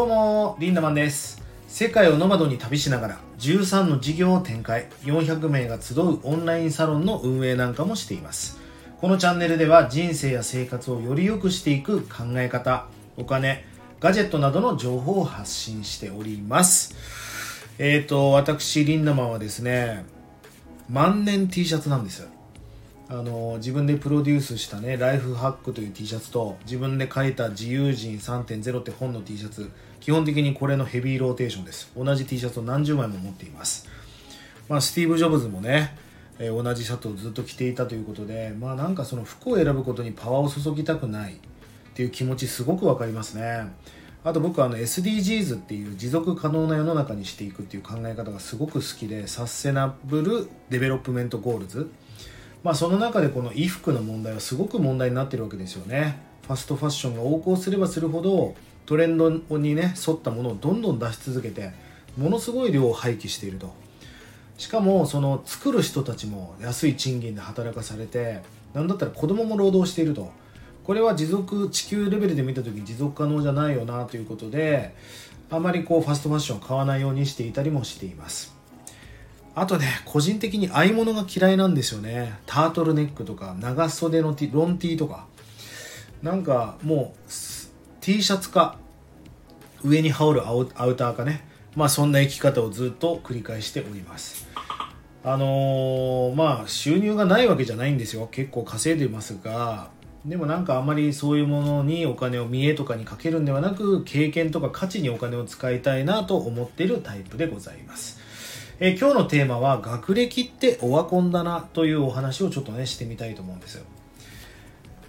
どうも。リンダマンです。世界をノマドに旅しながら13の事業を展開。400名が集うオンラインサロンの運営なんかもしています。このチャンネルでは人生や生活をより良くしていく考え方お金ガジェットなどの情報を発信しております。えっ、ー、と私リンダマンはですね万年 T シャツなんですあの自分でプロデュースしたねライフハックという T シャツと自分で書いた自由人3.0って本の T シャツ基本的にこれのヘビーローテーションです。同じ T シャツを何十枚も持っています。まあスティーブ・ジョブズもね、えー、同じシャツをずっと着ていたということでまあなんかその服を選ぶことにパワーを注ぎたくないっていう気持ちすごくわかりますね。あと僕はあの SDGs っていう持続可能な世の中にしていくっていう考え方がすごく好きで Sustainable Development Goals。まあ、その中でこの衣服の問題はすごく問題になってるわけですよね。ファストファッションが横行すればするほどトレンドにね沿ったものをどんどん出し続けてものすごい量を廃棄しているとしかもその作る人たちも安い賃金で働かされて何だったら子供も労働しているとこれは持続地球レベルで見た時持続可能じゃないよなということであまりこうファストファッション買わないようにしていたりもしていますあとね、個人的に合い物が嫌いなんですよね。タートルネックとか、長袖の T、ロン T とか。なんかもう、T シャツか、上に羽織るアウターかね。まあそんな生き方をずっと繰り返しております。あのー、まあ収入がないわけじゃないんですよ。結構稼いでますが、でもなんかあんまりそういうものにお金を見栄とかにかけるんではなく、経験とか価値にお金を使いたいなと思っているタイプでございます。え今日のテーマは学歴ってオワコンだなというお話をちょっとねしてみたいと思うんです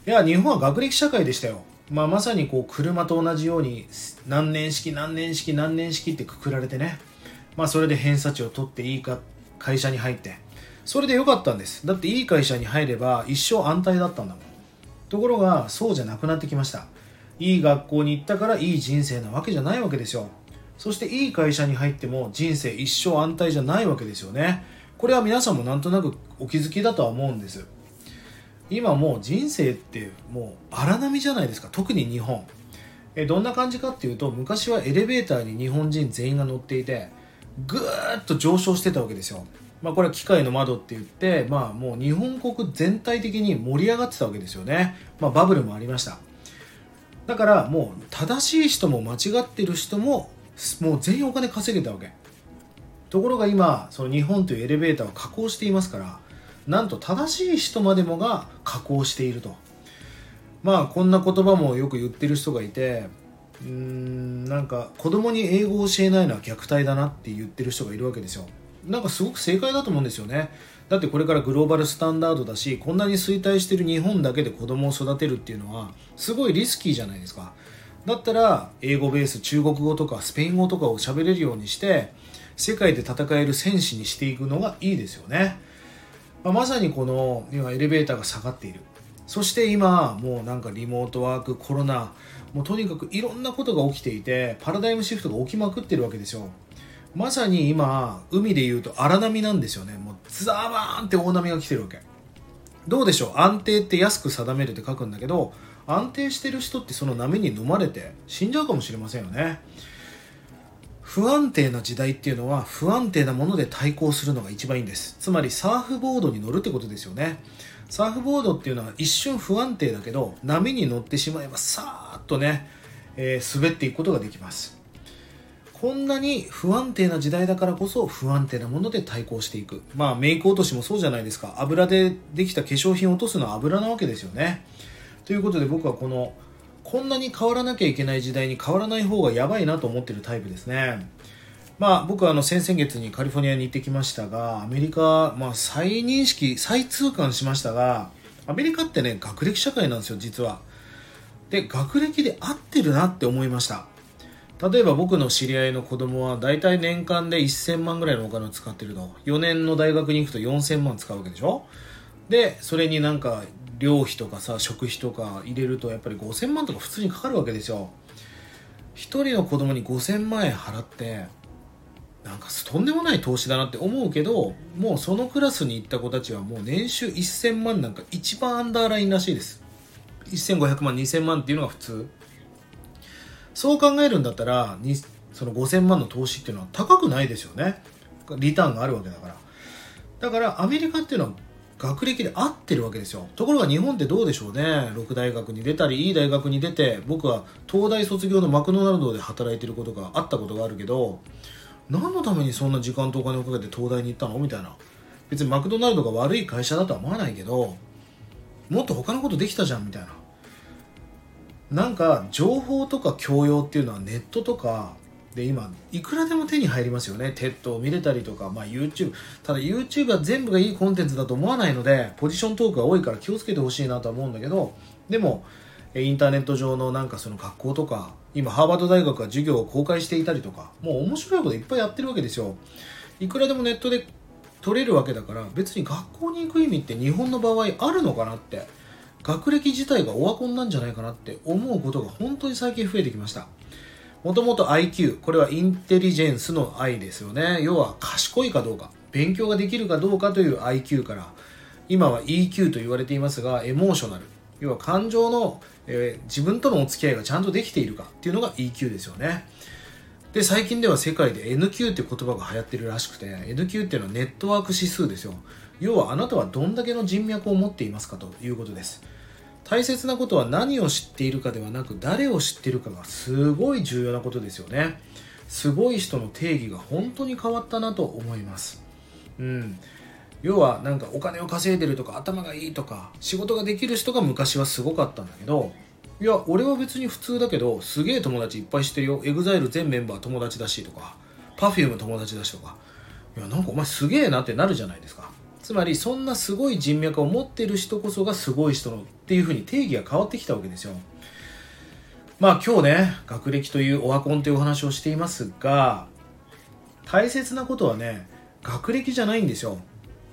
いや日本は学歴社会でしたよ、まあ、まさにこう車と同じように何年式何年式何年式ってくくられてね。まあそれで偏差値を取っていいか会社に入って。それで良かったんです。だっていい会社に入れば一生安泰だったんだもん。ところがそうじゃなくなってきました。いい学校に行ったからいい人生なわけじゃないわけですよ。そしていい会社に入っても人生一生安泰じゃないわけですよね。これは皆さんもなんとなくお気づきだとは思うんです。今もう人生ってもう荒波じゃないですか。特に日本。えどんな感じかっていうと昔はエレベーターに日本人全員が乗っていてぐーっと上昇してたわけですよ。まあ、これは機械の窓って言って、まあ、もう日本国全体的に盛り上がってたわけですよね、まあ、バブルもありました。だからもう正しい人も間違ってる人ももう全員お金稼げたわけ。ところが今その日本というエレベーターを加工していますからなんと正しい人までもが加工していると。まあこんな言葉もよく言ってる人がいてうーんなんか子供に英語を教えないのは虐待だなって言ってる人がいるわけですよ。なんかすごく正解だと思うんですよね。だってこれからグローバルスタンダードだしこんなに衰退してる日本だけで子供を育てるっていうのはすごいリスキーじゃないですか。だったら英語ベース中国語とかスペイン語とかを喋れるようにして世界で戦える戦士にしていくのがいいですよね、まあ、まさにこの今エレベーターが下がっている。そして今もうなんかリモートワークコロナもうとにかくいろんなことが起きていてパラダイムシフトが起きまくってるわけですよ。まさに今海でいうと荒波なんですよね。もうザーバーンって大波が来てるわけ。どうでしょう？安定って安く定めるって書くんだけど安定してる人ってその波に飲まれて死んじゃうかもしれませんよね。不安定な時代っていうのは不安定なもので対抗するのが一番いいんです。つまりサーフボードに乗るってことですよね。サーフボードっていうのは一瞬不安定だけど波に乗ってしまえばさーっとね、えー、滑っていくことができます。こんなに不安定な時代だからこそ不安定なもので対抗していく。まあメイク落としもそうじゃないですか。油でできた化粧品を落とすのは油なわけですよね。ということで僕はこのこんなに変わらなきゃいけない時代に変わらない方がやばいなと思ってるタイプですね。まあ僕はあの先々月にカリフォルニアに行ってきましたが、アメリカ、まあ再認識、再痛感しましたが、アメリカってね、学歴社会なんですよ、実は。で、学歴で合ってるなって思いました。例えば僕の知り合いの子供は大体年間で1000万ぐらいのお金を使ってると。4年の大学に行くと4000万使うわけでしょ？で、それになんか寮費とかさ食費とか入れるとやっぱり5000万とか普通にかかるわけですよ。1人の子供に5000万円払ってなんかとんでもない投資だなって思うけどもうそのクラスに行った子たちはもう年収1000万なんか一番アンダーラインらしいです。1500万2000万っていうのが普通。そう考えるんだったらその5000万の投資っていうのは高くないですよね。リターンがあるわけだから。だからアメリカっていうのは学歴で合ってるわけですよ。ところが日本ってどうでしょうね。6大学に出たりいい大学に出て僕は東大卒業のマクドナルドで働いてることがあったことがあるけど何のためにそんな時間とお金をかけて東大に行ったの？みたいな。別にマクドナルドが悪い会社だとは思わないけどもっと他のことできたじゃんみたいな。なんか情報とか教養っていうのはネットとかで今いくらでも手に入りますよね。テッドを見れたりとか、まあ、YouTube ただ YouTube は全部がいいコンテンツだと思わないのでポジショントークが多いから気をつけてほしいなとは思うんだけどでもインターネット上のなんかその学校とか今ハーバード大学が授業を公開していたりとかもう面白いこといっぱいやってるわけですよ。いくらでもネットで取れるわけだから別に学校に行く意味って日本の場合あるのかなって学歴自体がオワコンなんじゃないかなって思うことが本当に最近増えてきました。もともと IQ これはインテリジェンスの I ですよね。要は賢いかどうか勉強ができるかどうかという IQ から今は EQ と言われていますがエモーショナル。要は感情の、えー、自分とのお付き合いがちゃんとできているかっていうのが EQ ですよね。で最近では世界で NQ って言葉が流行ってるらしくて NQ っていうのはネットワーク指数ですよ。要はあなたはどんだけの人脈を持っていますかということです。大切なことは何を知っているかではなく誰を知っているかがすごい重要なことですよね。すごい人の定義が本当に変わったなと思います。うん。要はなんかお金を稼いでるとか頭がいいとか仕事ができる人が昔はすごかったんだけどいや俺は別に普通だけどすげえ友達いっぱいしてるよ。EXILE 全メンバー友達だしとか Perfume 友達だしとか。いやなんかお前すげえなってなるじゃないですか。つまりそんなすごい人脈を持っている人こそがすごい人のっていうふうに定義が変わってきたわけですよ。まあ今日ね学歴というオワコンというお話をしていますが大切なことはね学歴じゃないんですよ。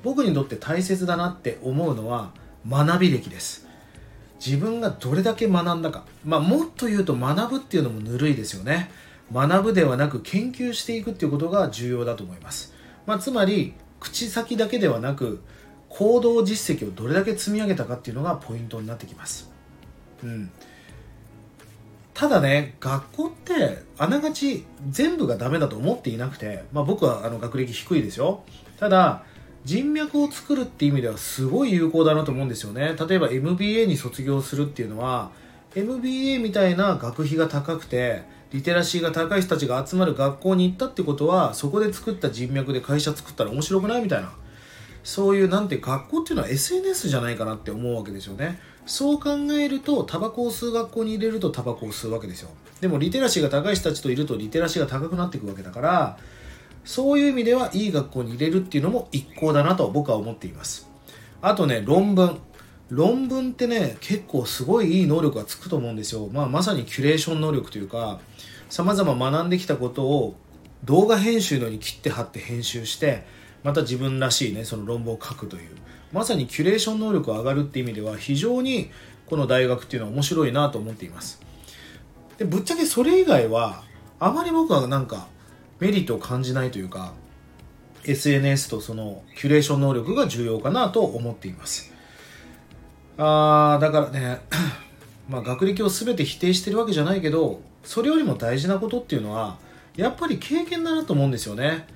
僕にとって大切だなって思うのは学び歴です。自分がどれだけ学んだか、まあ、もっと言うと学ぶっていうのもぬるいですよね。学ぶではなく研究していくっていうことが重要だと思います、まあ、つまり口先だけではなく行動実績をどれだけ積み上げたかっていうのがポイントになってきます、うん、ただね学校ってあながち全部がダメだと思っていなくて、まあ、僕はあの学歴低いですよ。ただ人脈を作るって意味ではすごい有効だなと思うんですよね。例えば MBA に卒業するっていうのは MBA みたいな学費が高くてリテラシーが高い人たちが集まる学校に行ったってことはそこで作った人脈で会社作ったら面白くないみたいな。そういうなんて学校っていうのは SNS じゃないかなって思うわけですよね。そう考えるとタバコを吸う学校に入れるとタバコを吸うわけですよ。でもリテラシーが高い人たちといるとリテラシーが高くなっていくわけだからそういう意味ではいい学校に入れるっていうのも一向だなと僕は思っています。あとね論文。論文ってね結構すごいいい能力がつくと思うんですよ、まあ、まさにキュレーション能力というかさまざま学んできたことを動画編集のように切って貼って編集してまた自分らしいねその論文を書くという。まさにキュレーション能力が上がるって意味では非常にこの大学っていうのは面白いなと思っています。でぶっちゃけそれ以外はあまり僕はなんかメリットを感じないというか SNS とそのキュレーション能力が重要かなと思っています。あだからね まあ学歴を全て否定してるわけじゃないけどそれよりも大事なことっていうのはやっぱり経験だなと思うんですよね。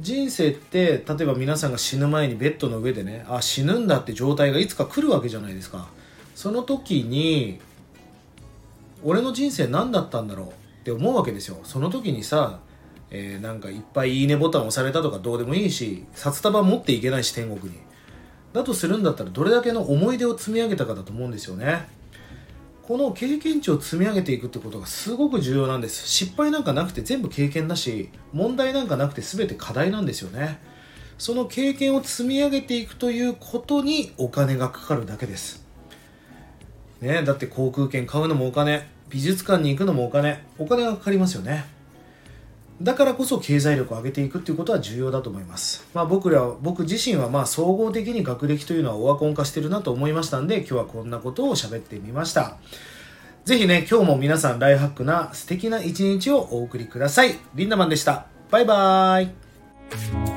人生って例えば皆さんが死ぬ前にベッドの上でねあ死ぬんだって状態がいつか来るわけじゃないですか。その時に俺の人生何だったんだろう？って思うわけですよ。その時にさえー、なんかいっぱいいいねボタン押されたとかどうでもいいし札束持っていけないし天国に。だとするんだったらどれだけの思い出を積み上げたかだと思うんですよね。この経験値を積み上げていくってことがすごく重要なんです。失敗なんかなくて全部経験だし問題なんかなくて全て課題なんですよね。その経験を積み上げていくということにお金がかかるだけです。ねだって航空券買うのもお金美術館に行くのもお金お金がかかりますよね。だからこそ経済力を上げていくっていうことは重要だと思います。まあ僕ら、僕自身はまあ総合的に学歴というのはオワコン化してるなと思いましたんで、今日はこんなことを喋ってみました。ぜひね、今日も皆さんライフハックな素敵な一日をお送りください。リンダマンでした。バイバーイ。